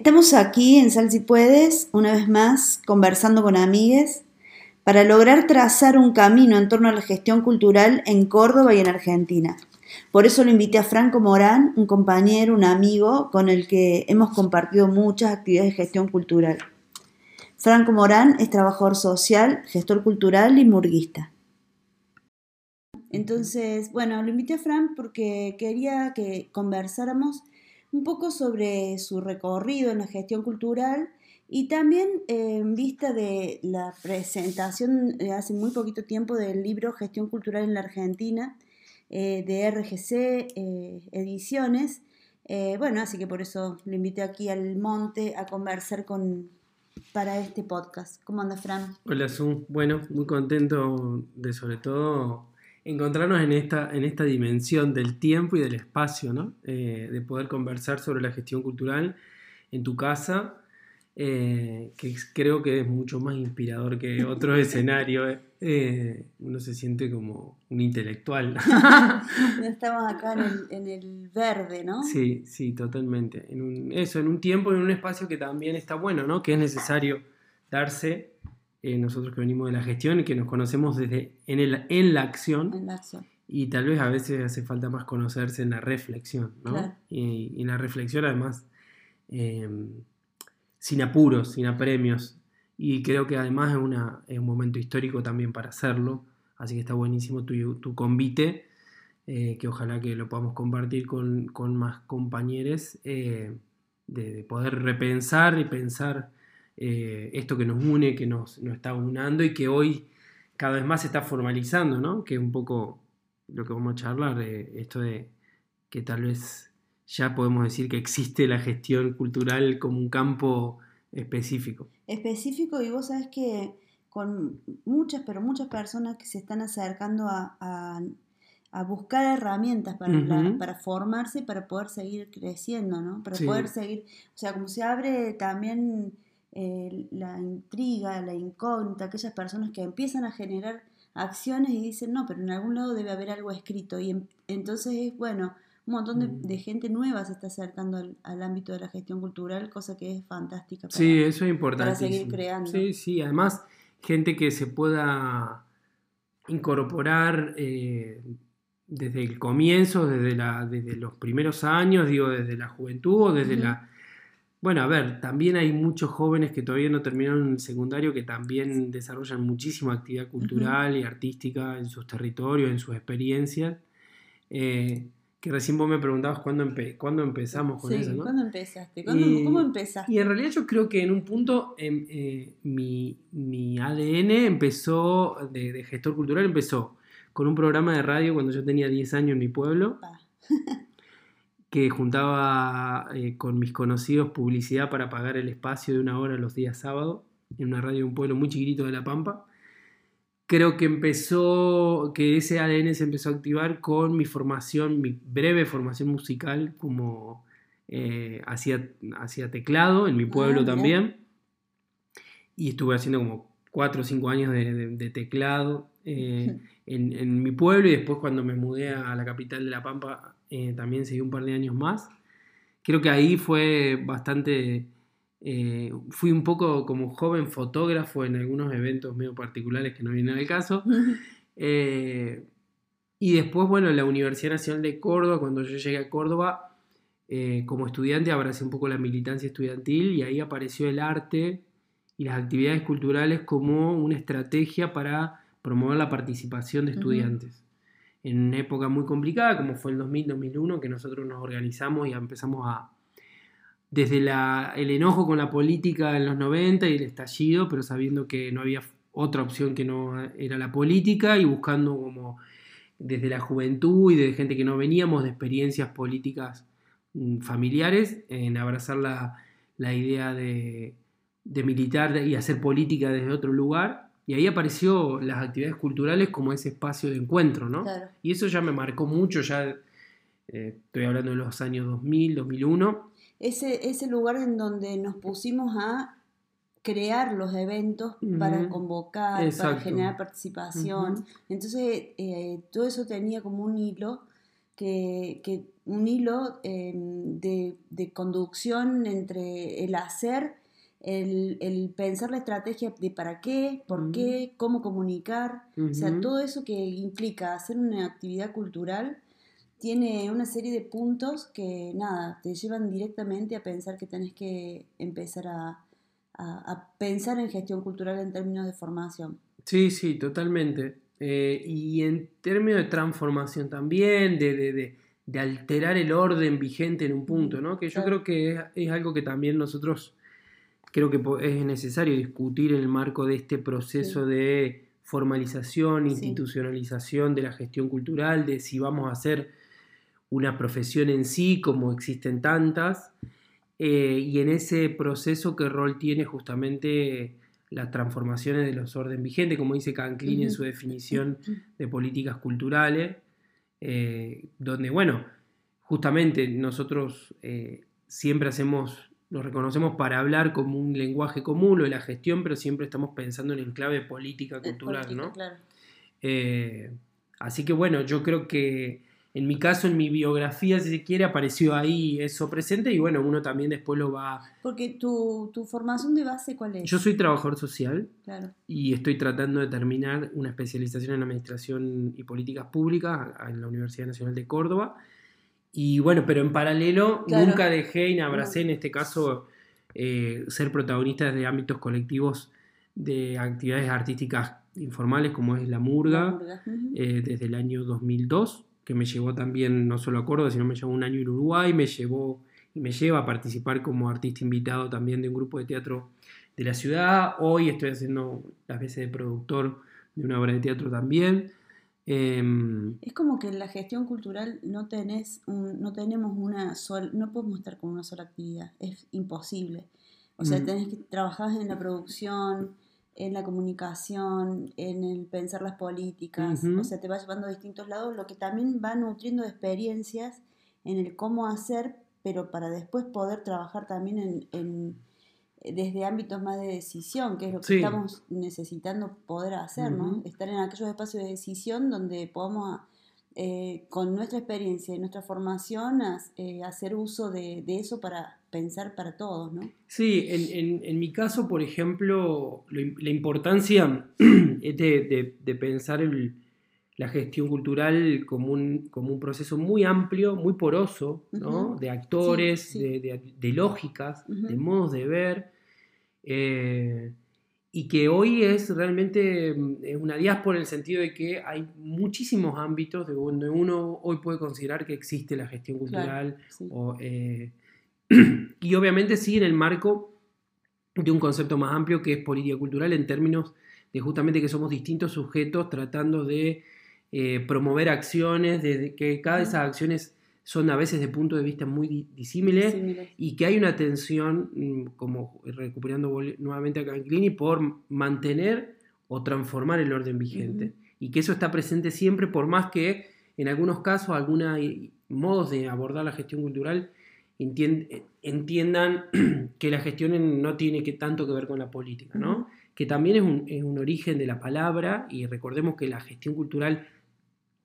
Estamos aquí en Sal Si Puedes, una vez más, conversando con amigues para lograr trazar un camino en torno a la gestión cultural en Córdoba y en Argentina. Por eso lo invité a Franco Morán, un compañero, un amigo con el que hemos compartido muchas actividades de gestión cultural. Franco Morán es trabajador social, gestor cultural y murguista. Entonces, bueno, lo invité a Fran porque quería que conversáramos un poco sobre su recorrido en la gestión cultural y también en vista de la presentación hace muy poquito tiempo del libro Gestión Cultural en la Argentina eh, de RGC eh, Ediciones. Eh, bueno, así que por eso lo invité aquí al monte a conversar con, para este podcast. ¿Cómo anda, Fran? Hola, Su. Bueno, muy contento de sobre todo encontrarnos en esta, en esta dimensión del tiempo y del espacio, ¿no? Eh, de poder conversar sobre la gestión cultural en tu casa, eh, que creo que es mucho más inspirador que otro escenario. Eh, uno se siente como un intelectual. Estamos acá en el, en el, verde, ¿no? Sí, sí, totalmente. En un, eso, en un tiempo, en un espacio que también está bueno, ¿no? Que es necesario darse eh, nosotros que venimos de la gestión y que nos conocemos desde en, el, en, la acción, Y tal vez a veces hace falta más conocerse en la reflexión, ¿no? Y, en la reflexión además em, sin apuros, sin apremios. Y creo que además es, una, es, un momento histórico también para hacerlo. Así que está buenísimo tu, tu convite, eh, que ojalá que lo podamos compartir con, con más compañeros, eh, de, de, poder repensar y pensar eh, esto que nos une, que nos, está unando y que hoy cada vez más se está formalizando, ¿no? Que es un poco lo que vamos a charlar, esto de que tal vez ya podemos decir que existe la gestión cultural como un campo específico. Específico y vos sabes que con muchas, pero muchas personas que se están acercando a, buscar herramientas para, para formarse y para poder seguir creciendo, ¿no? Para poder seguir, o sea, como se abre también la intriga, la incógnita, aquellas personas que empiezan a generar acciones y dicen, no, pero en algún lado debe haber algo escrito. Y entonces, bueno, un montón de, gente nueva se está acercando al, ámbito de la gestión cultural, cosa que es fantástica. Para, sí, eso es importante. Para seguir creando. Sí, sí, además, gente que se pueda incorporar eh, desde el comienzo, desde, la, desde los primeros años, digo, desde la juventud o desde la bueno, a ver, también hay muchos jóvenes que todavía no terminaron el secundario que también desarrollan muchísima actividad cultural y artística en sus territorios, en sus experiencias. Eh, que recién vos me preguntabas cuándo, empezamos con eso, ¿no? ¿Cuándo empezaste? ¿Cómo empezaste? Y en realidad yo creo que en un punto em, eh, mi, ADN empezó, de, gestor cultural, empezó con un programa de radio cuando yo tenía 10 años en mi pueblo. que juntaba eh, con mis conocidos publicidad para pagar el espacio de una hora los días sábados, en una radio de un pueblo muy chiquitito de La Pampa. Creo que empezó, que ese ADN se empezó a activar con mi formación, mi breve formación musical, como eh, hacía, teclado en mi ah, pueblo también. Y estuve haciendo como cuatro o cinco años de, teclado eh, en, en, mi pueblo y después cuando me mudé a la capital de La Pampa eh, también seguí un par de años más. Creo que ahí fue bastante, eh, fui un poco como joven fotógrafo en algunos eventos medio particulares que no vienen al caso. Eh, y después, bueno, en la Universidad Nacional de Córdoba, cuando yo llegué a Córdoba, como estudiante abracé un poco la militancia estudiantil y ahí apareció el arte y las actividades culturales como una estrategia para promover la participación de estudiantes en una época muy complicada, como fue el 2000-2001, que nosotros nos organizamos y empezamos a, desde el enojo con la política en los 90 y el estallido, pero sabiendo que no había otra opción que no era la política y buscando como desde la juventud y de gente que no veníamos de experiencias políticas mm, familiares, en abrazar la, idea de, de militar y hacer política desde otro lugar y ahí apareció las actividades culturales como ese espacio de encuentro, ¿no? Y eso ya me marcó mucho, ya eh, estoy hablando de los años 2000, 2001. Ese, ese lugar en donde nos pusimos a crear los eventos para convocar, para generar participación. Entonces, eh, todo eso tenía como un hilo que, un hilo em, de, conducción entre el hacer, el, pensar la estrategia de para qué, por qué, cómo comunicar, o sea, todo eso que implica hacer una actividad cultural tiene una serie de puntos que, nada, te llevan directamente a pensar que tenés que empezar a, pensar en gestión cultural en términos de formación. Sí, sí, totalmente. Eh, y en términos de transformación también, de, alterar el orden vigente en un punto, ¿no? Que yo creo que es, algo que también nosotros creo que es necesario discutir en el marco de este proceso de formalización, institucionalización de la gestión cultural, de si vamos a hacer una profesión en sí, como existen tantas, eh, y en ese proceso qué rol tiene justamente las transformaciones de los orden vigentes, como dice Canclini en su definición de políticas culturales, eh, donde, bueno, justamente nosotros eh, siempre hacemos, nos reconocemos para hablar como un lenguaje común, lo de la gestión, pero siempre estamos pensando en clave política cultural, ¿no? así que bueno, yo creo que en mi caso, en mi biografía, si se quiere, apareció ahí eso presente y bueno, uno también después lo va... Porque tu, formación de base, ¿cuál es? Yo soy trabajador social y estoy tratando de terminar una especialización en Administración y Políticas Públicas en la Universidad Nacional de Córdoba. Y bueno, pero en paralelo nunca dejé y abracé en este caso eh, ser protagonista de ámbitos colectivos de actividades artísticas informales como es la Murga, eh, desde el año 2002 que me llevó también no solo a Córdoba, sino me llevó un año en Uruguay, me llevó y me lleva a participar como artista invitado también de un grupo de teatro de la ciudad. Hoy estoy haciendo las veces de productor de una obra de teatro también. Em, es como que en la gestión cultural no tenés no tenemos una sola, no podemos estar con una sola actividad, es imposible. O sea, mm. tenés que trabajar en la producción, en la comunicación, en el pensar las políticas, o sea, te va llevando a distintos lados, lo que también va nutriendo experiencias en el cómo hacer, pero para después poder trabajar también en, desde ámbitos más de decisión, que es lo que estamos necesitando poder hacer, ¿no? Estar en aquellos espacios de decisión donde podamos eh, con nuestra experiencia y nuestra formación, eh, hacer uso de, eso para pensar para todos, ¿no? Sí, en, mi caso, por ejemplo, la importancia de, de, pensar la gestión cultural como un, como un proceso muy amplio, muy poroso, ¿no? De actores, De, lógicas, de modos de ver. Eh, y que hoy es realmente mm, una diáspora en el sentido de que hay muchísimos ámbitos de donde uno hoy puede considerar que existe la gestión cultural eh, y obviamente sí en el marco de un concepto más amplio que es política cultural en términos de justamente que somos distintos sujetos tratando de eh, promover acciones, de que cada de esas acciones son a veces de punto de vista muy disímiles y que hay una tensión, mm, como recuperando nuevamente a Canclini, por mantener o transformar el orden vigente. Y que eso está presente siempre, por más que en algunos casos, algunos modos de abordar la gestión cultural entiendan que la gestión no tiene que tanto que ver con la política, ¿no? Que también es un, es un origen de la palabra y recordemos que la gestión cultural,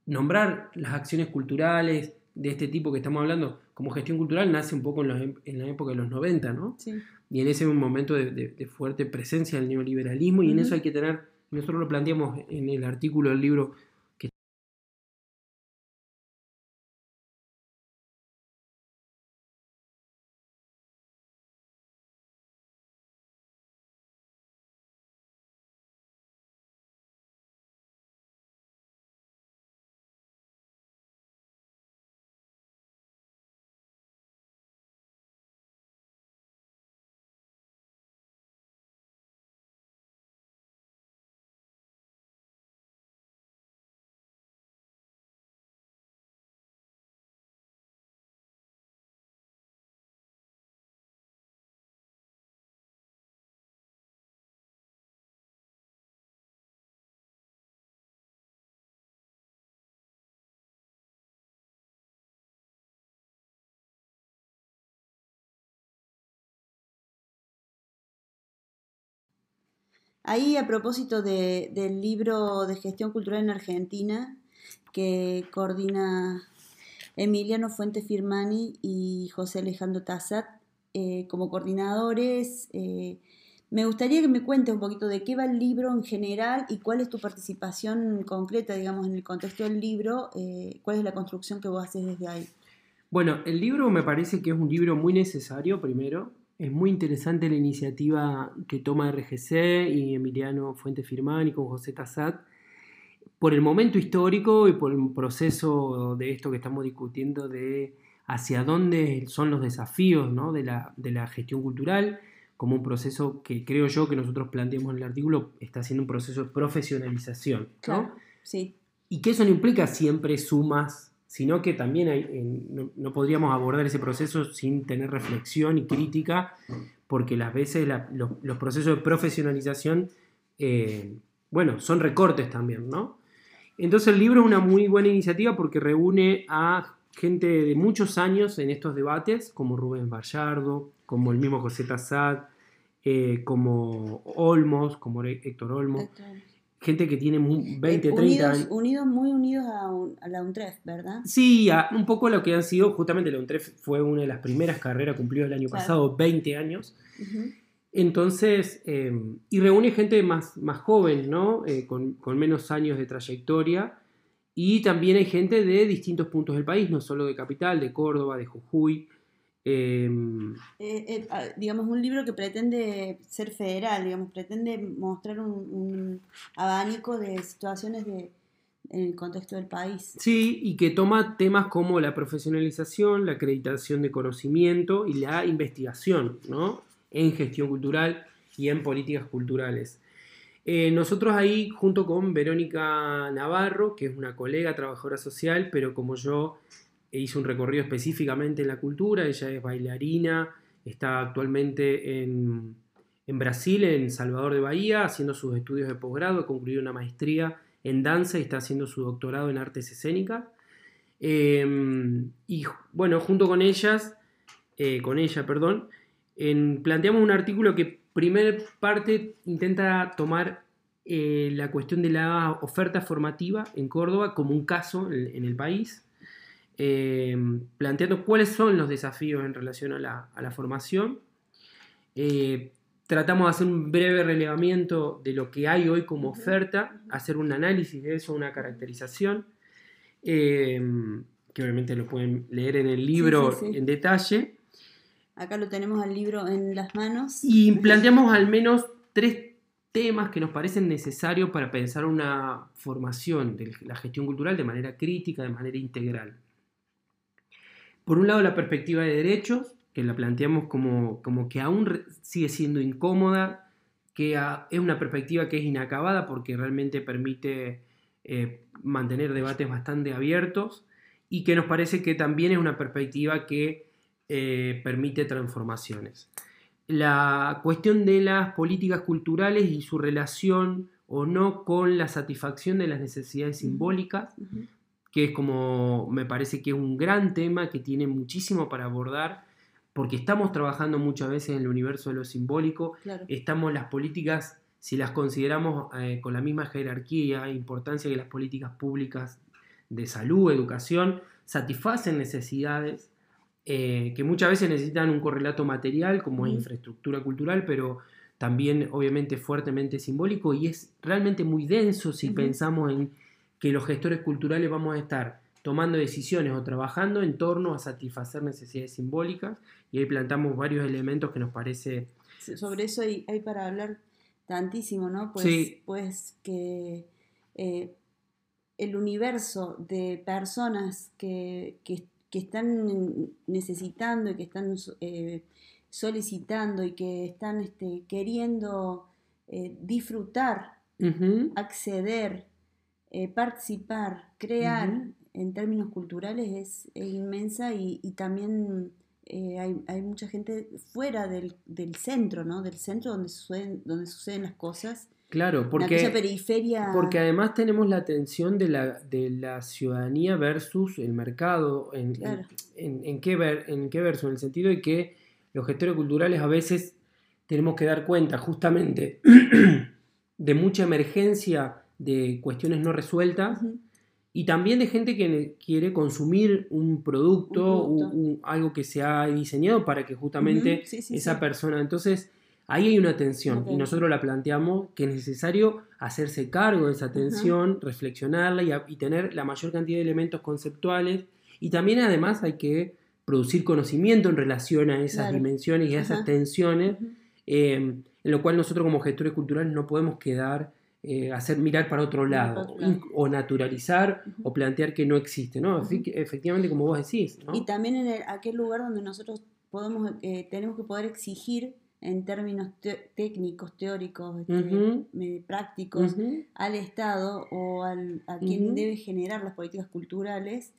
nombrar las acciones culturales, de este tipo que estamos hablando, como gestión cultural, nace un poco en, la época de los 90, ¿no? Sí. Y en ese momento de, fuerte presencia del neoliberalismo, y en eso hay que tener, nosotros lo planteamos en el artículo del libro Ahí a propósito del libro de gestión cultural en Argentina que coordina Emiliano Fuente Firmani y José Alejandro Tassat eh, como coordinadores. Eh, me gustaría que me cuentes un poquito de qué va el libro en general y cuál es tu participación concreta, digamos, en el contexto del libro, eh, cuál es la construcción que vos haces desde ahí. Bueno, el libro me parece que es un libro muy necesario, primero. Es muy interesante la iniciativa que toma RGC y Emiliano Fuente Firmani con José Tassat por el momento histórico y por el proceso de esto que estamos discutiendo de hacia dónde son los desafíos de, la, gestión cultural, como un proceso que creo yo que nosotros planteamos en el artículo está siendo un proceso de profesionalización. sí. Y que eso no implica siempre sumas, sino que también hay, no, podríamos abordar ese proceso sin tener reflexión y crítica, porque las veces los, procesos de profesionalización, eh, bueno, son recortes también, ¿no? Entonces el libro es una muy buena iniciativa porque reúne a gente de muchos años en estos debates, como Rubén Vallardo, como el mismo José Tassad, eh, como Olmos, como Héctor Olmos. Gente que tiene 20, 30 años. Unidos, muy unidos a, la UNTREF, ¿verdad? Sí, un poco lo que han sido, justamente la UNTREF fue una de las primeras carreras cumplidas el año pasado, 20 años. Entonces, em, y reúne gente más, más joven, ¿no? Eh, con, menos años de trayectoria. Y también hay gente de distintos puntos del país, no solo de Capital, de Córdoba, de Jujuy. Em, eh, eh, ah, digamos, un libro que pretende ser federal, digamos, pretende mostrar un, abanico de situaciones de, en el contexto del país. Sí, y que toma temas como la profesionalización, la acreditación de conocimiento y la investigación, ¿no? en gestión cultural y en políticas culturales. Eh, nosotros ahí, junto con Verónica Navarro, que es una colega trabajadora social, pero como yo hice un recorrido específicamente en la cultura, ella es bailarina, está actualmente en, Brasil, en Salvador de Bahía, haciendo sus estudios de posgrado, ha concluido una maestría en danza y está haciendo su doctorado en artes escénicas. Em, y bueno, junto con ellas, eh, con ella, perdón, planteamos un artículo que, primer parte, intenta tomar eh, la cuestión de la oferta formativa en Córdoba como un caso en, el país, eh, planteando cuáles son los desafíos en relación a la, formación. Eh, tratamos de hacer un breve relevamiento de lo que hay hoy como oferta, hacer un análisis de eso, una caracterización, que obviamente lo pueden leer en el libro en detalle. Acá lo tenemos al libro en las manos. Y planteamos al menos tres temas que nos parecen necesarios para pensar una formación de la gestión cultural de manera crítica, de manera integral. Por un lado, la perspectiva de derechos, que la planteamos como, como que aún sigue siendo incómoda, que es una perspectiva que es inacabada porque realmente permite eh, mantener debates bastante abiertos y que nos parece que también es una perspectiva que eh, permite transformaciones. La cuestión de las políticas culturales y su relación o no con la satisfacción de las necesidades simbólicas, que es como me parece que es un gran tema que tiene muchísimo para abordar, porque estamos trabajando muchas veces en el universo de lo simbólico, estamos las políticas, si las consideramos eh, con la misma jerarquía e importancia que las políticas públicas de salud, educación, satisfacen necesidades eh, que muchas veces necesitan un correlato material como infraestructura cultural, pero también obviamente fuertemente simbólico y es realmente muy denso si pensamos en que los gestores culturales vamos a estar tomando decisiones o trabajando en torno a satisfacer necesidades simbólicas y ahí plantamos varios elementos que nos parece... Sobre eso hay, para hablar tantísimo, ¿no? Pues, pues que eh, el universo de personas que, que, que están necesitando y que están eh, solicitando y que están este, queriendo eh, disfrutar, acceder, eh, participar, crear en términos culturales es, inmensa y, también hay, mucha gente fuera del, centro, ¿no? Del centro donde suceden, donde suceden las cosas Claro, porque, periferia... porque además tenemos la atención de la, de la ciudadanía versus el mercado. En, en, qué ver, ¿En qué verso? En el sentido de que los gestores culturales a veces tenemos que dar cuenta justamente de mucha emergencia de cuestiones no resueltas y también de gente que quiere consumir un producto, algo que se ha diseñado para que justamente esa persona, entonces ahí hay una tensión y nosotros la planteamos que es necesario hacerse cargo de esa tensión, reflexionarla y, tener la mayor cantidad de elementos conceptuales y también además hay que producir conocimiento en relación a esas dimensiones y a esas tensiones, eh, en lo cual nosotros como gestores culturales no podemos quedar eh, hacer mirar para otro lado, o naturalizar o plantear que no existe, ¿no? Efectivamente, como vos decís. Y también en aquel lugar donde nosotros podemos, eh, tenemos que poder exigir en términos técnicos, teóricos, este, prácticos, al Estado o al, a quien debe generar las políticas culturales,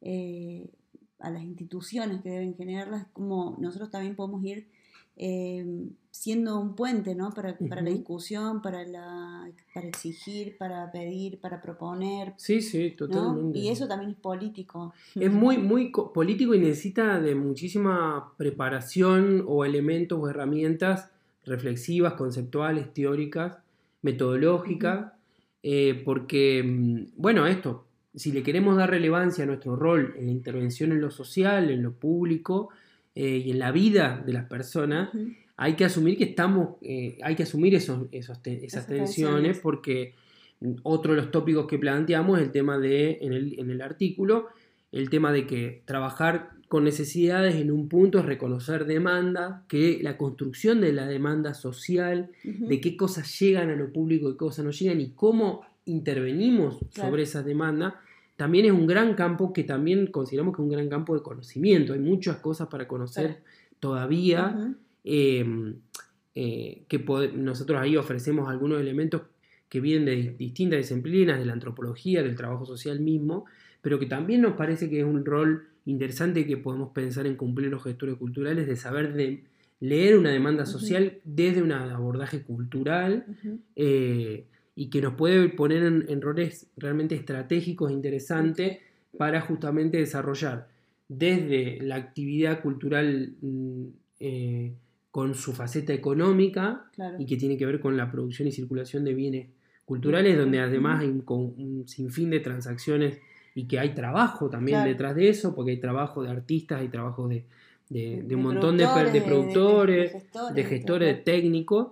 eh, a las instituciones que deben generarlas, como nosotros también podemos ir Em, siendo un puente ¿no? para, la discusión, para, la, para exigir, para pedir, para proponer. Sí, sí, totalmente. Y eso también es político. Es muy, muy político y necesita de muchísima preparación o elementos o herramientas reflexivas, conceptuales, teóricas, metodológicas, eh, porque, mm, bueno, esto, si le queremos dar relevancia a nuestro rol en la intervención en lo social, en lo público, eh, y en la vida de las personas, hay que asumir que estamos, eh, hay que asumir esos, esas, tensiones, porque otro de los tópicos que planteamos es el tema de, en el, en el artículo, el tema de que trabajar con necesidades en un punto es reconocer demanda, que la construcción de la demanda social, de qué cosas llegan a lo público, qué cosas no llegan y cómo intervenimos sobre esas demandas, también es un gran campo que también consideramos que es un gran campo de conocimiento. Hay muchas cosas para conocer todavía. Em, eh, que nosotros ahí ofrecemos algunos elementos que vienen de distintas disciplinas, de la antropología, del trabajo social mismo, pero que también nos parece que es un rol interesante que podemos pensar en cumplir los gestores culturales, de saber de leer una demanda social desde un abordaje cultural y que nos puede poner en, roles realmente estratégicos e interesantes para justamente desarrollar desde la actividad cultural mm, eh, con su faceta económica y que tiene que ver con la producción y circulación de bienes culturales, donde además hay un, sinfín de transacciones y que hay trabajo también detrás de eso, porque hay trabajo de artistas, hay trabajo de, un montón de, productores, de, gestores, de técnicos,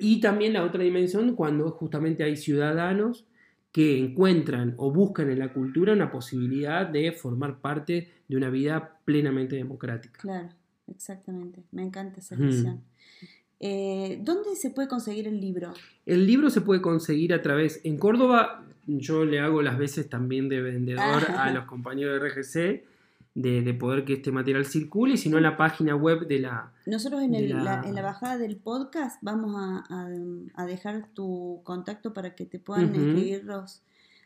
y también la otra dimensión cuando justamente hay ciudadanos que encuentran o buscan en la cultura una posibilidad de formar parte de una vida plenamente democrática. Claro, exactamente. Me encanta esa visión. Eh, ¿Dónde se puede conseguir el libro? El libro se puede conseguir a través, en Córdoba, yo le hago las veces también de vendedor a los compañeros de RGC de, poder que este material circule, sino en la página web de la... Nosotros en, la, en la, bajada del podcast vamos a, dejar tu contacto para que te puedan escribir los,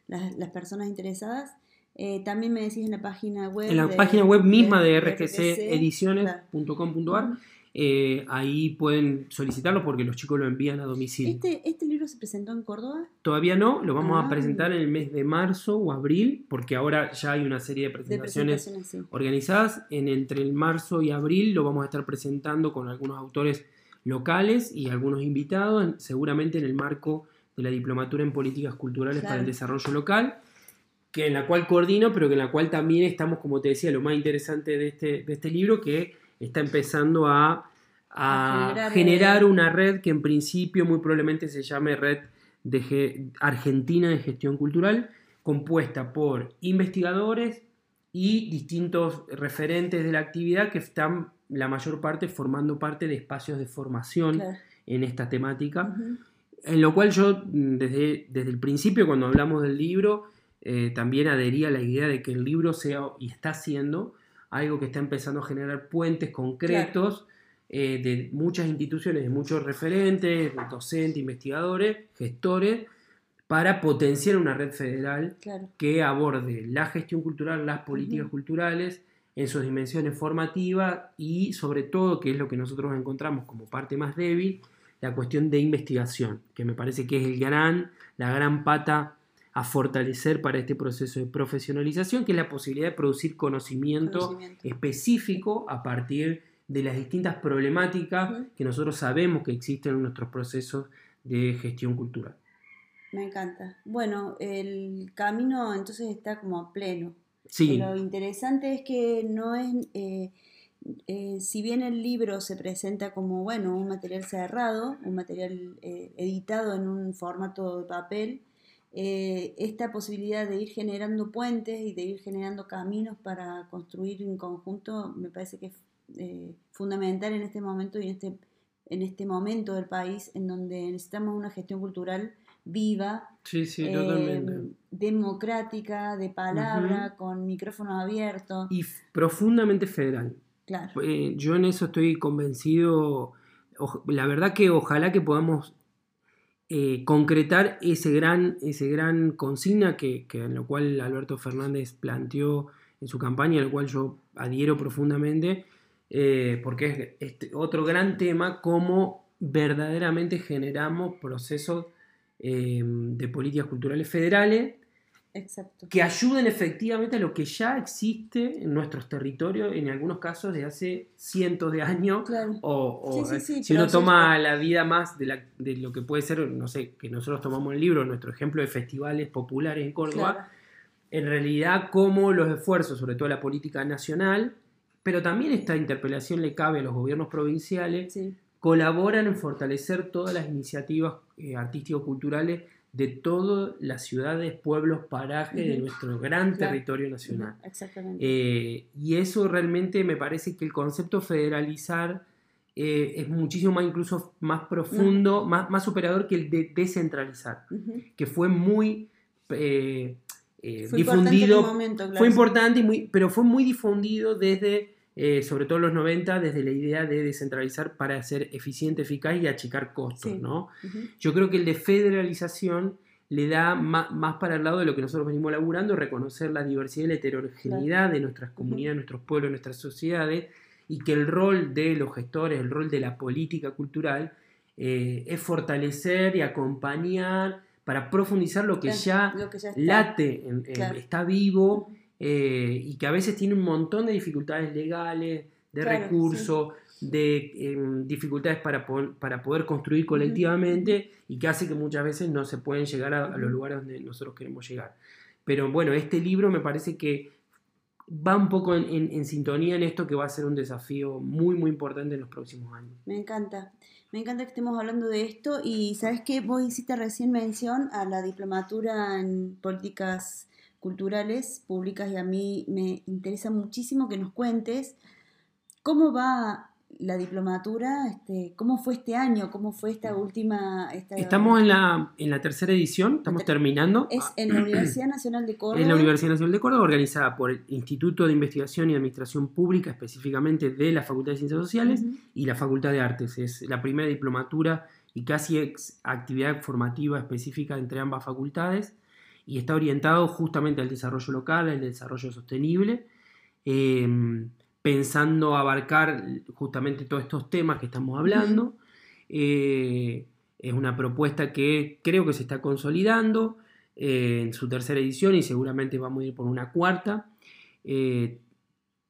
las, personas interesadas. Eh, también me decís en la página web... En la página web misma de, rgcediciones.com.ar. Eh, ahí pueden solicitarlo porque los chicos lo envían a domicilio. ¿Este, ¿Este, libro se presentó en Córdoba? Todavía no, lo vamos a ah. presentar en el mes de marzo o abril, porque ahora ya hay una serie de presentaciones, organizadas. En, entre el marzo y abril lo vamos a estar presentando con algunos autores locales y algunos invitados, seguramente en el marco de la Diplomatura en Políticas Culturales para el Desarrollo Local, que en la cual coordino, pero que en la cual también estamos, como te decía, lo más interesante de este, de este libro, que está empezando a, generar, una red que en principio muy probablemente se llame Red de Argentina de Gestión Cultural, compuesta por investigadores y distintos referentes de la actividad que están la mayor parte formando parte de espacios de formación en esta temática. En lo cual yo desde, desde, el principio, cuando hablamos del libro, eh, también adhería a la idea de que el libro sea y está siendo algo que está empezando a generar puentes concretos eh, de muchas instituciones, de muchos referentes, docentes, investigadores, gestores, para potenciar una red federal que aborde la gestión cultural, las políticas culturales en sus dimensiones formativas y sobre todo, que es lo que nosotros encontramos como parte más débil, la cuestión de investigación, que me parece que es el gran, la gran pata a fortalecer para este proceso de profesionalización, que es la posibilidad de producir conocimiento, específico a partir de las distintas problemáticas que nosotros sabemos que existen en nuestros procesos de gestión cultural. Me encanta. Bueno, el camino entonces está como pleno. Sí. Lo interesante es que no es, eh, eh, si bien el libro se presenta como, bueno, un material cerrado, un material eh, editado en un formato de papel, esta posibilidad de ir generando puentes y de ir generando caminos para construir en conjunto me parece que es fundamental en este momento y en este, en este momento del país en donde necesitamos una gestión cultural viva, em, democrática, de palabra, con micrófono abierto. Y profundamente federal. Claro. Eh, yo en eso estoy convencido. la verdad que ojalá que podamos eh, concretar ese gran, ese gran consigna que, en lo cual Alberto Fernández planteó en su campaña, al cual yo adhiero profundamente, eh, porque es este otro gran tema, cómo verdaderamente generamos procesos Em, de políticas culturales federales que ayuden efectivamente a lo que ya existe en nuestros territorios, en algunos casos de hace cientos de años, o, si uno toma la vida más de, de, lo que puede ser, no sé, que nosotros tomamos el libro, nuestro ejemplo de festivales populares en Córdoba, en realidad cómo los esfuerzos, sobre todo la política nacional, pero también esta interpelación le cabe a los gobiernos provinciales, colaboran en fortalecer todas las iniciativas eh, artístico-culturales de todas las ciudades, pueblos, parajes de nuestro gran territorio nacional. Exactamente. Eh, y eso realmente me parece que el concepto federalizar eh, es muchísimo más, incluso más profundo, más, más superador que el de descentralizar, que fue muy difundido. Fue importante, y muy, pero fue muy difundido desde eh, sobre todo en los 90, desde la idea de descentralizar para ser eficiente, eficaz y achicar costos. ¿no? Yo creo que el de federalización le da más, para el lado de lo que nosotros venimos laburando, reconocer la diversidad y la heterogeneidad de nuestras comunidades, nuestros pueblos, nuestras sociedades, y que el rol de los gestores, el rol de la política cultural, eh, es fortalecer y acompañar para profundizar lo que, ya, late, está vivo eh, y que a veces tiene un montón de dificultades legales, de recursos, de em, dificultades para, para poder construir colectivamente y que hace que muchas veces no se pueden llegar a, los lugares donde nosotros queremos llegar. Pero bueno, este libro me parece que va un poco en, sintonía en esto que va a ser un desafío muy, muy importante en los próximos años. Me encanta. Me encanta que estemos hablando de esto y sabes que vos hiciste recién mención a la diplomatura en políticas culturales públicas y a mí me interesa muchísimo que nos cuentes cómo va la diplomatura, este, cómo fue este año, cómo fue esta última... estamos en la, en la tercera edición, estamos terminando. Es en la Universidad Nacional de Córdoba. En la Universidad Nacional de Córdoba, organizada por el Instituto de Investigación y Administración Pública, específicamente de la Facultad de Ciencias Sociales y la Facultad de Artes. Es la primera diplomatura y casi actividad formativa específica entre ambas facultades y está orientado justamente al desarrollo local, al desarrollo sostenible, em, pensando abarcar justamente todos estos temas que estamos hablando. Eh, es una propuesta que creo que se está consolidando eh, en su tercera edición y seguramente vamos a ir por una cuarta. Eh,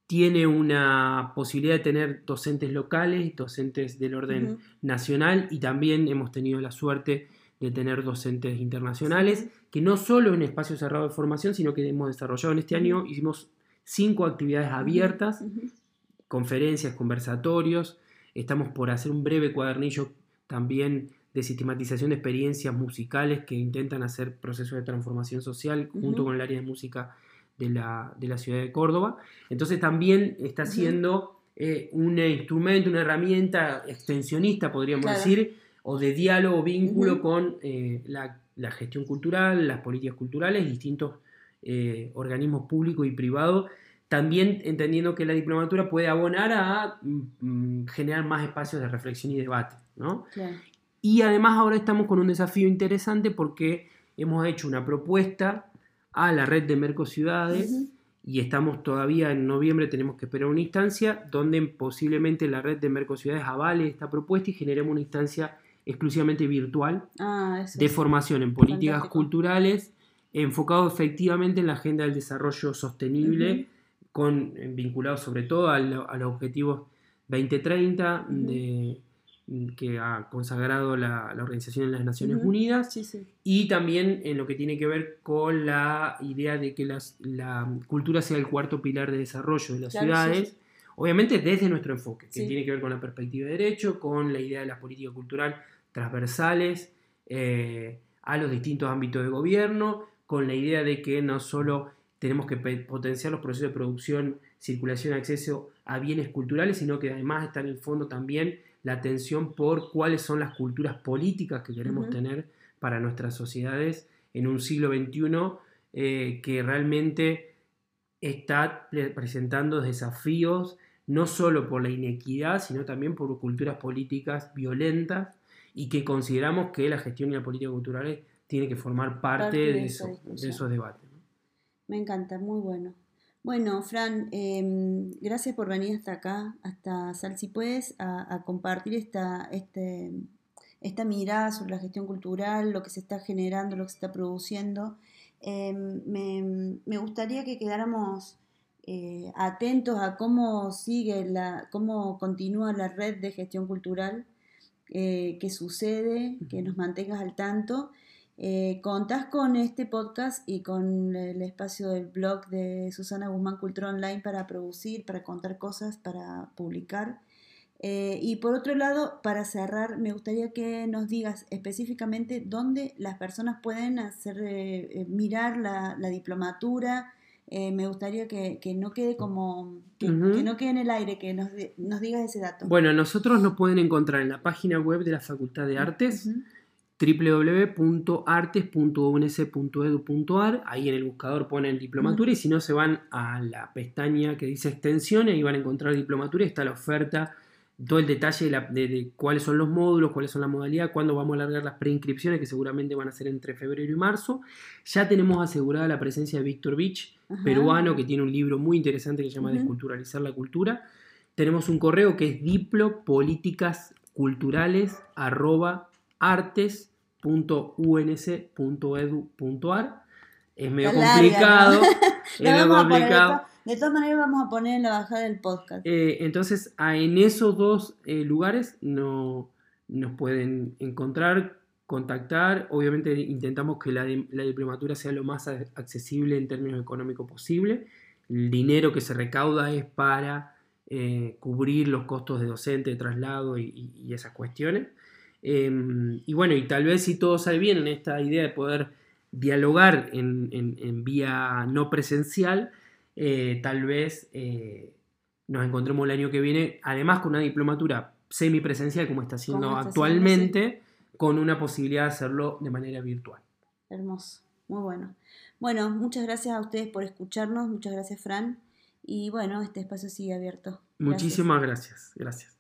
tiene una posibilidad de tener docentes locales, docentes del orden nacional y también hemos tenido la suerte de tener docentes internacionales, que no solo en espacio cerrado de formación, sino que hemos desarrollado en este año, hicimos cinco actividades abiertas, conferencias, conversatorios, estamos por hacer un breve cuadernillo también de sistematización de experiencias musicales que intentan hacer procesos de transformación social junto con el área de música de la, ciudad de Córdoba. Entonces también está siendo eh, un instrumento, una herramienta extensionista, podríamos decir, o de diálogo, vínculo con eh, la, gestión cultural, las políticas culturales, distintos eh, organismos públicos y privados, también entendiendo que la diplomatura puede abonar a mm, mm, generar más espacios de reflexión y debate. Y además ahora estamos con un desafío interesante porque hemos hecho una propuesta a la red de Mercociudades y estamos todavía en noviembre, tenemos que esperar una instancia donde posiblemente la red de Mercociudades avale esta propuesta y generemos una instancia exclusivamente virtual ah, de formación en políticas culturales, enfocado efectivamente en la agenda del desarrollo sostenible, con, vinculado sobre todo a, los objetivos 2030 de, que ha consagrado la, Organización de las Naciones Unidas, y también en lo que tiene que ver con la idea de que la cultura sea el cuarto pilar de desarrollo de las ciudades, obviamente desde nuestro enfoque, que tiene que ver con la perspectiva de derecho, con la idea de la política cultural transversales eh, a los distintos ámbitos de gobierno, con la idea de que no solo tenemos que potenciar los procesos de producción, circulación, acceso a bienes culturales, sino que además está en el fondo también la atención por cuáles son las culturas políticas que queremos tener para nuestras sociedades en un siglo XXI eh, que realmente está presentando desafíos no solo por la inequidad, sino también por culturas políticas violentas y que consideramos que la gestión y la política cultural tiene que formar parte, de, esos debates. Me encanta, muy bueno. Bueno, Fran, em, gracias por venir hasta acá, hasta Sal si puedes, a, compartir esta, este, esta mirada sobre la gestión cultural, lo que se está generando, lo que se está produciendo. Em, me, gustaría que quedáramos eh, atentos a cómo sigue la, cómo continúa la red de gestión cultural, eh, qué sucede, que nos mantengas al tanto eh, contás con este podcast y con el espacio del blog de Susana Guzmán Cultura Online para producir, para contar cosas, para publicar. Eh, y por otro lado, para cerrar, me gustaría que nos digas específicamente dónde las personas pueden hacer eh, mirar la, diplomatura. Me gustaría que, no quede como que, no quede en el aire, que nos, nos, digas ese dato. Bueno, nosotros nos pueden encontrar en la página web de la Facultad de Artes www.artes.uns.edu.ar, ahí en el buscador ponen diplomatura y si no se van a la pestaña que dice extensiones y van a encontrar diplomatura y está la oferta, todo el detalle de, cuáles son los módulos, cuáles son las modalidades, cuándo vamos a alargar las preinscripciones que seguramente van a ser entre febrero y marzo. Ya tenemos asegurada la presencia de Víctor Beach, peruano, que tiene un libro muy interesante que se llama Desculturalizar la cultura. Tenemos un correo que es diplopolíticasculturales.artes .unc.edu.ar. Es medio complicado. es medio complicado. De todas maneras vamos a poner en la bajada del podcast. Eh, entonces, en esos dos eh, lugares no, nos pueden encontrar, contactar. Obviamente intentamos que la, diplomatura sea lo más accesible en términos económicos posible. El dinero que se recauda es para eh, cubrir los costos de docente, de traslado y esas cuestiones. Em, y bueno, y tal vez si todo sale bien en esta idea de poder dialogar en, vía no presencial, eh, tal vez eh, nos encontremos el año que viene, además con una diplomatura semipresencial como está haciendo actualmente, con una posibilidad de hacerlo de manera virtual. Hermoso, muy bueno. Bueno, muchas gracias a ustedes por escucharnos, muchas gracias Fran, y bueno, este espacio sigue abierto. Muchísimas gracias, gracias.